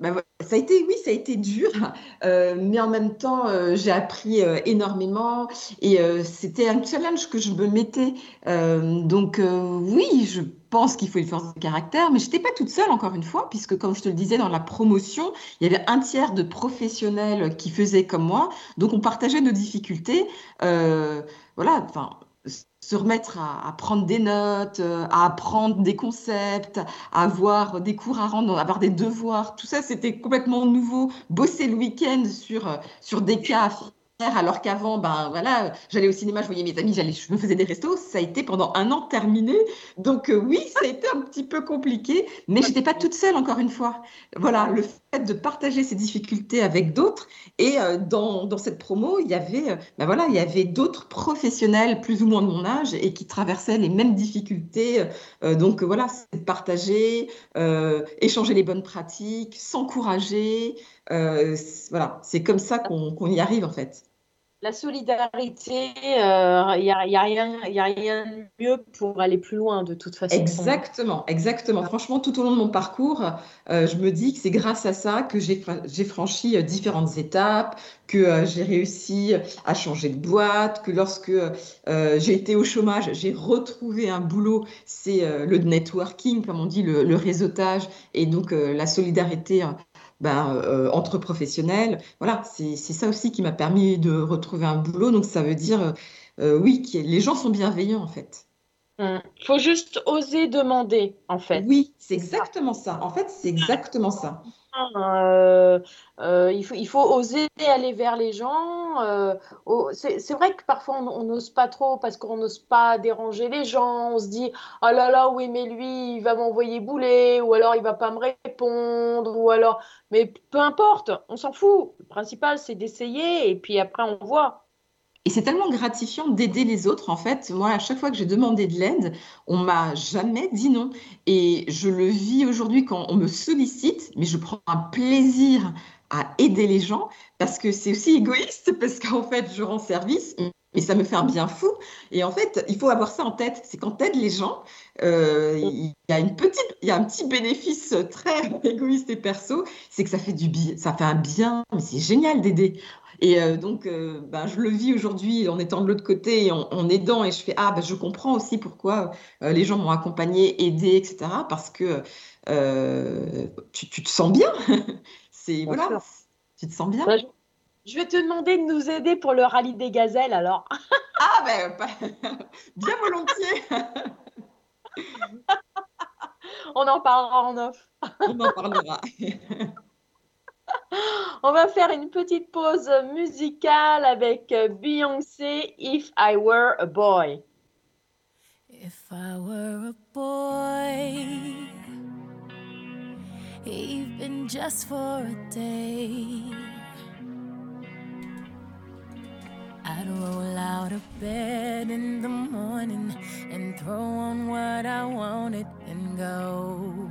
bah, ça a été, oui, ça a été dur, euh, mais en même temps, euh, j'ai appris euh, énormément et c'était un challenge que je me mettais. donc, oui, je pense qu'il faut une force de caractère, mais je n'étais pas toute seule, encore une fois, puisque, comme je te le disais, dans la promotion, il y avait un tiers de professionnels qui faisaient comme moi, donc on partageait nos difficultés. voilà, enfin se remettre à, prendre des notes, euh, à apprendre des concepts, à avoir des cours à rendre, à avoir des devoirs. Tout ça, c'était complètement nouveau. Bosser le week-end sur, euh, sur des cas à alors qu'avant, ben voilà, j'allais au cinéma, je voyais mes amis, j'allais, je me faisais des restos. Ça a été pendant un an terminé. Donc euh, oui, ça a été un petit peu compliqué, mais j'étais pas toute seule encore une fois. Voilà, le de partager ses difficultés avec d'autres. Et euh, dans, dans, cette promo, il y avait, ben voilà, il y avait d'autres professionnels plus ou moins de mon âge et qui traversaient les mêmes difficultés. Euh, donc voilà, c'est de partager, euh, échanger les bonnes pratiques, s'encourager. voilà, c'est comme ça qu'on y arrive en fait la solidarité, il euh, n'y a, y a, rien, a rien de mieux pour aller plus loin de toute façon. Exactement, exactement. Franchement, tout au long de mon parcours, euh, je me dis que c'est grâce à ça que j'ai franchi euh, différentes étapes, que j'ai réussi à changer de boîte, que lorsque j'ai été au chômage, j'ai retrouvé un boulot. C'est le networking, comme on dit, le, le réseautage et donc la solidarité ben, euh, entre professionnels. Voilà, c'est ça aussi qui m'a permis de retrouver un boulot. Donc ça veut dire, euh, euh, oui, que les gens sont bienveillants en fait. Il hum. faut juste oser demander, en fait. Oui, c'est exactement ça. En fait, c'est exactement ça. Euh, euh, il, faut, il faut oser aller vers les gens. Euh, c'est vrai que parfois on n'ose pas trop parce qu'on n'ose pas déranger les gens. On se dit oh là là oui mais lui il va m'envoyer bouler ou alors il va pas me répondre ou alors mais peu importe, on s'en fout. Le principal c'est d'essayer et puis après on voit. Et c'est tellement gratifiant d'aider les autres. En fait, moi, à chaque fois que j'ai demandé de l'aide, on m'a jamais dit non. Et je le vis aujourd'hui quand on me sollicite, mais je prends un plaisir à aider les gens parce que c'est aussi égoïste parce qu'en fait, je rends service, mais ça me fait un bien fou. Et en fait, il faut avoir ça en tête. C'est quand tu aides les gens, euh, il y a une petite, un petit bénéfice très égoïste et perso, c'est que ça fait du bien, ça fait un bien. Mais c'est génial d'aider. Et euh, donc, euh, ben, je le vis aujourd'hui en étant de l'autre côté, en, en, aidant, et je fais, ah, ben, je comprends aussi pourquoi euh, les gens m'ont accompagné, aidé, etc. Parce que tu, tu, te sens bien. C'est voilà, tu te sens bien. Ben, je, vais te demander de nous aider pour le rallye des gazelles, alors. ah, ben, bien volontiers. On en parlera en off. On en parlera. On va faire une petite pause musicale avec Beyoncé, If I Were a Boy. If I were a boy, even just for a day, I'd roll out of bed in the morning and throw on what I wanted and go.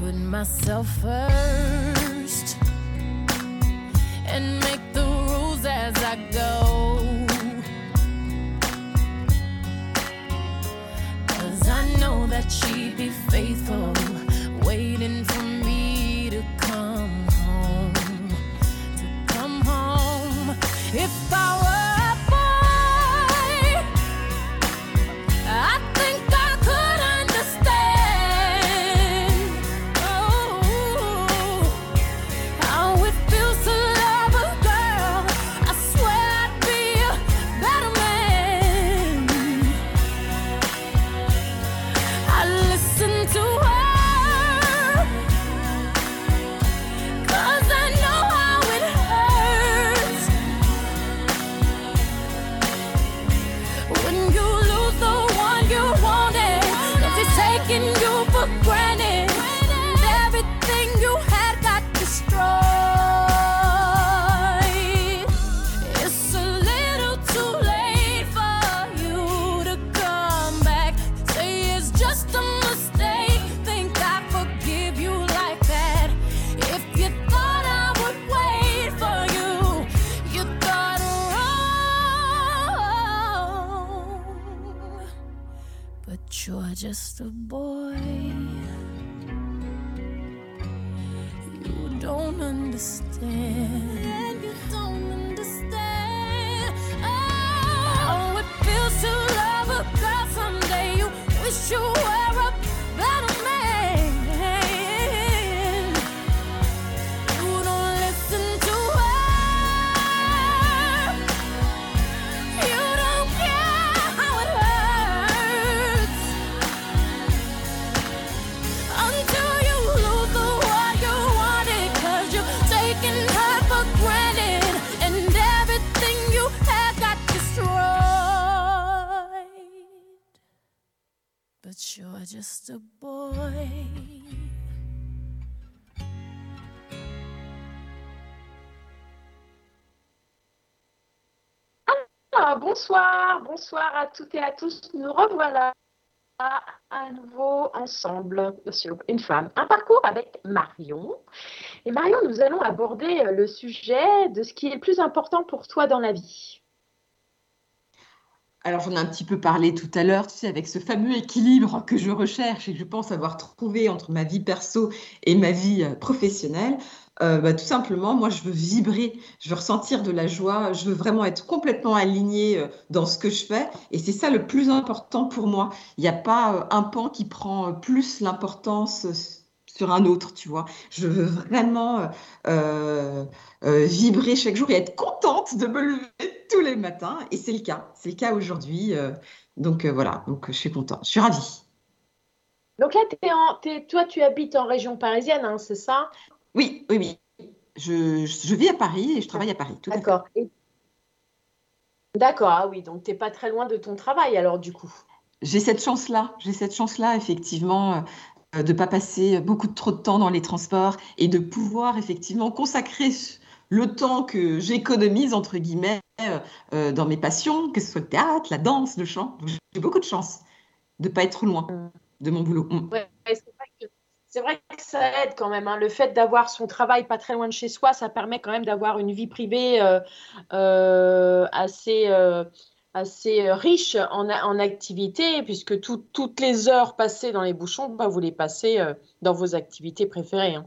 myself first toutes et à tous. Nous revoilà à nouveau ensemble sur Une femme, un parcours avec Marion. Et Marion, nous allons aborder euh, le sujet de ce qui est le plus important pour toi dans la vie. Alors, j'en ai un petit peu parlé tout à l'heure, tu sais, avec ce fameux équilibre que je recherche et que je pense avoir trouvé entre ma vie perso et ma vie euh, professionnelle. Euh, bah, tout simplement, moi, je veux vibrer, je veux ressentir de la joie, je veux vraiment être complètement alignée euh, dans ce que je fais. Et c'est ça le plus important pour moi. Il n'y a pas euh, un pan qui prend plus l'importance sur un autre, tu vois. Je veux vraiment vibrer chaque jour et être contente de me lever tous les matins. Et c'est le cas, c'est le cas aujourd'hui. donc voilà, donc je suis contente, je suis ravie. Donc là, t'es en- t'es- toi, tu habites en région parisienne, hein, c'est ça? Oui, oui, oui. Je, je vis à Paris et je travaille à Paris. D'accord. D'accord, ah oui, donc t'es pas très loin de ton travail alors du coup. J'ai cette chance-là, j'ai cette chance-là, effectivement, euh, de ne pas passer beaucoup de trop de temps dans les transports et de pouvoir effectivement consacrer le temps que j'économise, entre guillemets, euh, euh, dans mes passions, que ce soit le théâtre, la danse, le chant. J'ai beaucoup de chance de ne pas être loin de mon boulot. Mm. Ouais, c'est vrai que, ça aide quand même. hein. Le fait d'avoir son travail pas très loin de chez soi, ça permet quand même d'avoir une vie privée euh, euh, assez, euh, riche en, en activités, puisque tout- toutes les heures passées dans les bouchons, bah, vous les passez dans vos activités préférées. hein.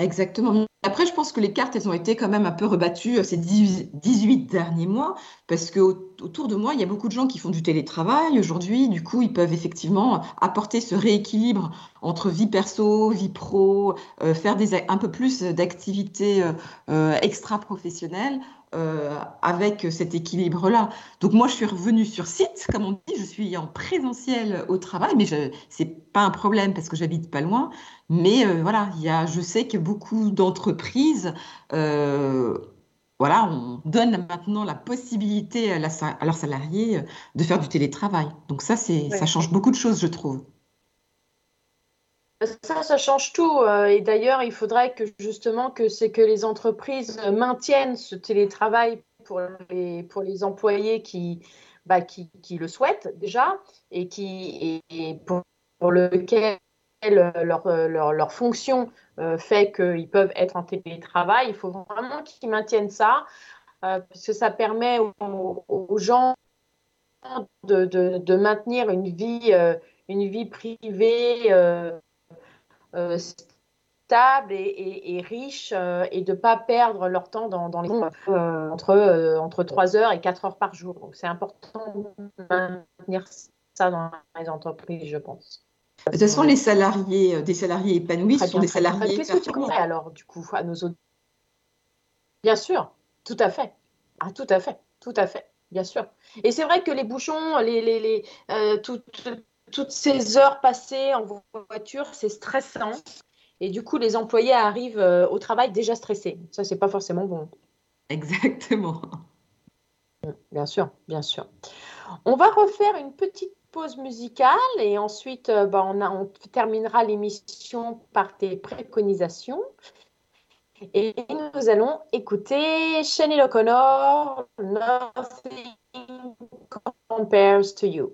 Exactement. Après, je pense que les cartes, elles ont été quand même un peu rebattues euh, ces 18 18 derniers mois, parce que au- autour de moi, il y a beaucoup de gens qui font du télétravail aujourd'hui. Du coup, ils peuvent effectivement apporter ce rééquilibre entre vie perso, vie pro, euh, faire des, un peu plus d'activités euh, extra-professionnelles euh, avec cet équilibre-là. Donc moi, je suis revenue sur site, comme on dit, je suis en présentiel au travail, mais je, c'est pas un problème parce que j'habite pas loin. Mais euh, voilà, il y a, je sais que beaucoup d'entreprises, euh, voilà, on donne maintenant la possibilité à, la sa- à leurs salariés euh, de faire du télétravail. Donc ça, c'est, Ouais. ça change beaucoup de choses, je trouve. Ça, ça change tout. euh, Et d'ailleurs, il faudrait que justement que c'est que les entreprises maintiennent ce télétravail pour les, pour les employés qui, bah, qui, qui le souhaitent déjà et, qui, et, pour, lequel euh, leur, euh, leur, leur fonction euh, fait qu'ils peuvent être en télétravail. Il faut vraiment qu'ils maintiennent ça euh, parce que ça permet aux, aux gens de, de, de maintenir une vie, euh, une vie privée. Euh, stable et, et- et riche euh, et de ne pas perdre leur temps dans, dans les euh, entre, euh, entre 3 heures et 4 heures par jour. Donc c'est important de maintenir ça dans les entreprises, je pense. De toute façon, les salariés, des salariés épanouis, ce sont bien, des salariés Qu'est-ce que tu conseilles alors, du coup, à nos autres Bien sûr, tout à fait. Ah, tout à fait, tout à fait, bien sûr. Et c'est vrai que les bouchons, les, les, les, euh, toutes, toutes ces heures passées en voiture, c'est stressant. Et du coup, les employés arrivent euh, au travail déjà stressés. Ça, c'est pas forcément bon. Exactement. Bien sûr, bien sûr. On va refaire une petite pause musicale et ensuite, euh, bah, on, a- on terminera l'émission par tes préconisations. Et nous allons écouter Shani O'Connor, Nothing Compares to You.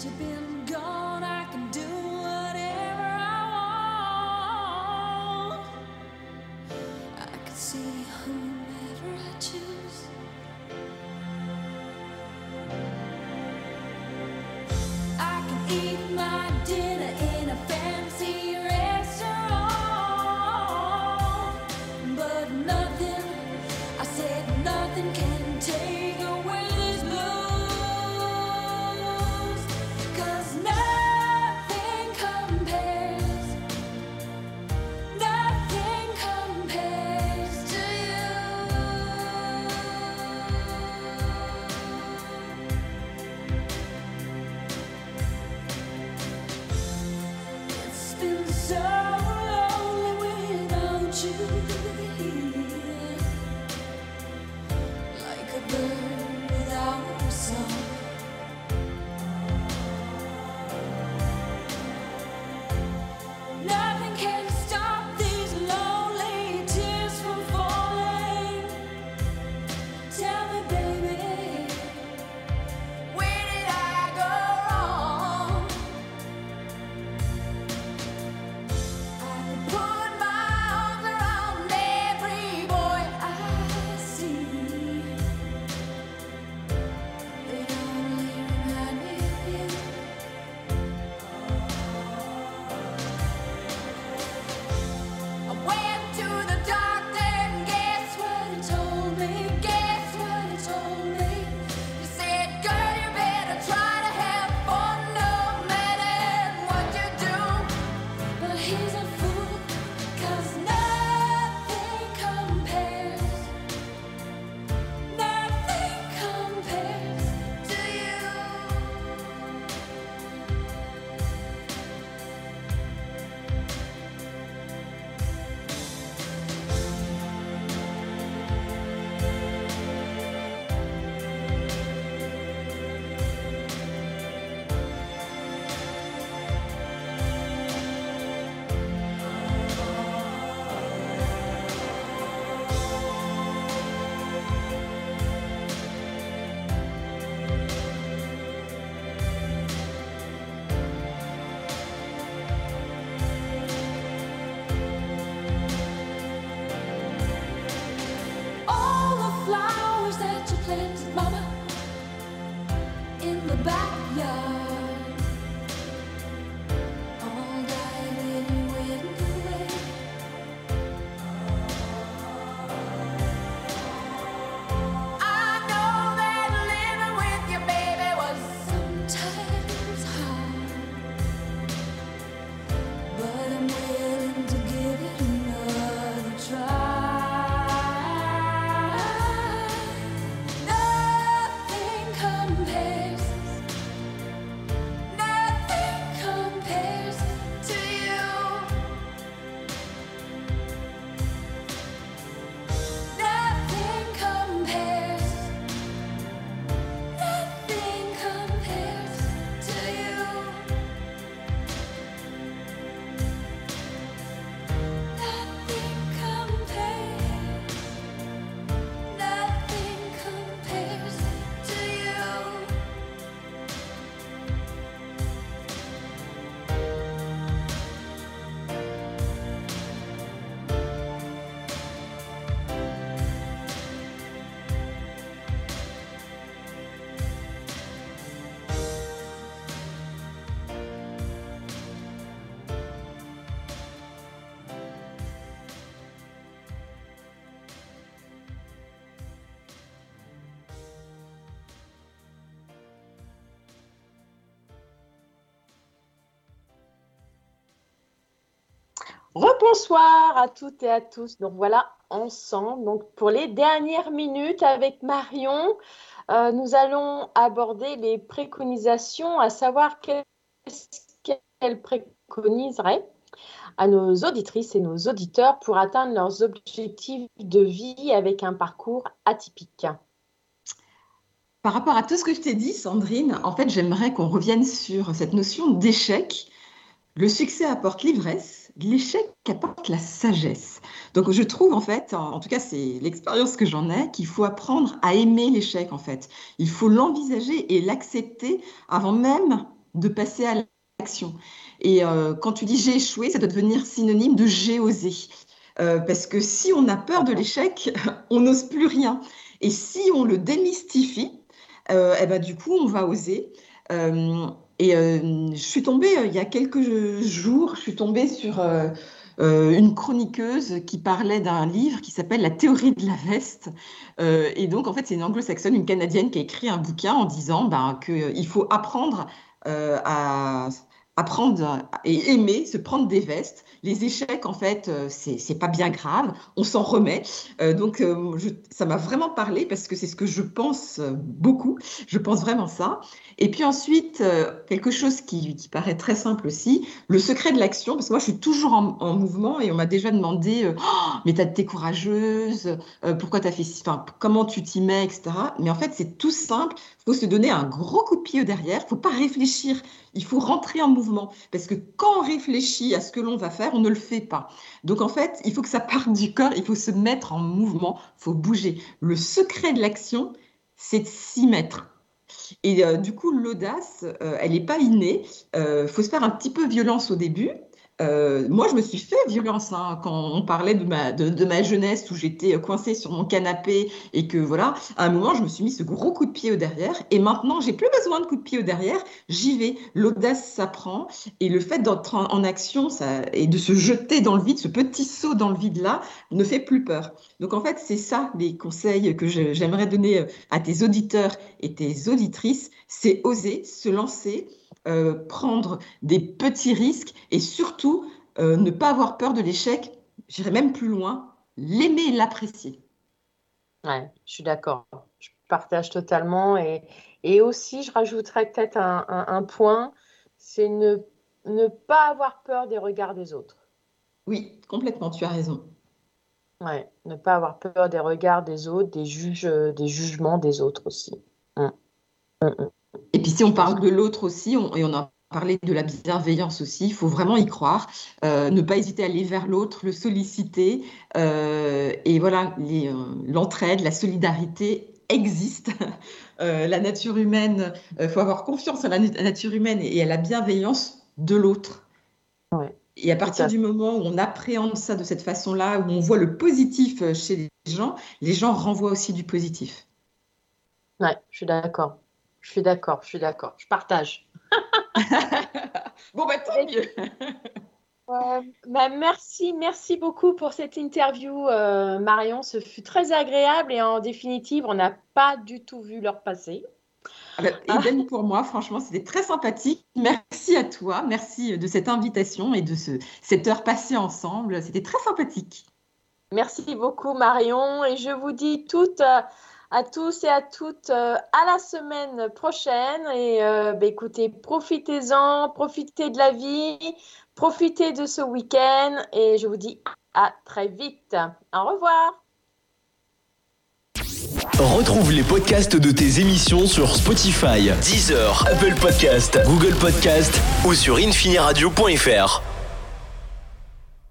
Since you've been gone, I can do whatever I want. I can see hmm, Rebonsoir à toutes et à tous. Donc voilà, ensemble, donc pour les dernières minutes avec Marion, euh, nous allons aborder les préconisations, à savoir qu'est-ce qu'elle préconiserait à nos auditrices et nos auditeurs pour atteindre leurs objectifs de vie avec un parcours atypique. Par rapport à tout ce que je t'ai dit, Sandrine, en fait, j'aimerais qu'on revienne sur cette notion d'échec le succès apporte l'ivresse, l'échec apporte la sagesse. Donc je trouve en fait, en, tout cas c'est l'expérience que j'en ai, qu'il faut apprendre à aimer l'échec en fait. Il faut l'envisager et l'accepter avant même de passer à l'action. Et euh, quand tu dis j'ai échoué, ça doit devenir synonyme de j'ai osé. Euh, parce que si on a peur de l'échec, on n'ose plus rien. Et si on le démystifie, euh, eh ben, du coup on va oser. Euh, et je suis tombée, il y a quelques jours, je suis tombée sur une chroniqueuse qui parlait d'un livre qui s'appelle La théorie de la veste. et donc, en fait, c'est une anglo-saxonne, une canadienne qui a écrit un bouquin en disant ben, qu'il faut apprendre à apprendre et aimer se prendre des vestes. Les échecs, en fait, euh, c'est pas bien grave, on s'en remet. Euh, donc, euh, ça m'a vraiment parlé parce que c'est ce que je pense beaucoup. Je pense vraiment ça. Et puis ensuite, quelque chose qui, paraît très simple aussi, le secret de l'action, parce que moi, je suis toujours en, mouvement et on m'a déjà demandé, oh, mais été courageuse, pourquoi tu as fait enfin, comment tu t'y mets, etc. Mais en fait, c'est tout simple. Faut se donner un gros coup de pied derrière. Faut pas réfléchir. Il faut rentrer en mouvement. Parce que quand on réfléchit à ce que l'on va faire, on ne le fait pas. Donc en fait, il faut que ça parte du corps. Il faut se mettre en mouvement. Faut bouger. Le secret de l'action, c'est de s'y mettre. Et euh, du coup, l'audace, euh, elle n'est pas innée. Il euh, faut se faire un petit peu violence au début. Euh, moi, je me suis fait violence hein, quand on parlait de ma, de, ma jeunesse où j'étais coincée sur mon canapé et que voilà, à un moment, je me suis mis ce gros coup de pied au derrière. Et maintenant, j'ai plus besoin de coup de pied au derrière. J'y vais. L'audace s'apprend et le fait d'être en, action ça, et de se jeter dans le vide, ce petit saut dans le vide là, ne fait plus peur. Donc en fait, c'est ça les conseils que j'aimerais donner à tes auditeurs et tes auditrices, c'est oser se lancer euh, prendre des petits risques et surtout euh, ne pas avoir peur de l'échec. J'irai même plus loin, l'aimer et l'apprécier. Ouais, je suis d'accord. Je partage totalement. Et, et aussi, je rajouterais peut-être un, point, c'est ne, ne pas avoir peur des regards des autres. Oui, complètement, tu as raison. Ouais, ne pas avoir peur des regards des autres, des, juges, des jugements des autres aussi. Hum. Hum, hum. Et puis si on parle de l'autre aussi, et on a parlé de la bienveillance aussi, il faut vraiment y croire, euh, ne pas hésiter à aller vers l'autre, le solliciter. Euh, et voilà, euh, l'entraide, la solidarité existe. la nature humaine, il faut avoir confiance en la nature humaine et à la bienveillance de l'autre. Et à partir du moment où on appréhende ça de cette façon-là, où on voit le positif chez les gens, les gens renvoient aussi du positif. Ouais, je suis d'accord. Je suis d'accord, je suis d'accord. Je partage. bon, bah tant mieux. bah, merci, merci beaucoup pour cette interview, euh, Marion. Ce fut très agréable et en définitive, on n'a pas du tout vu leur passer. Ah bah, et pour moi, franchement, c'était très sympathique. Merci à toi, merci de cette invitation et de ce, cette heure passée ensemble. C'était très sympathique. Merci beaucoup, Marion. Et je vous dis toutes. Euh, à tous et à toutes euh, à la semaine prochaine. Et euh, bah, écoutez, profitez-en, profitez de la vie, profitez de ce week-end. Et je vous dis à très vite. Au revoir. Retrouve les podcasts de tes émissions sur Spotify, Deezer, Apple Podcast, Google Podcast ou sur infiniradio.fr.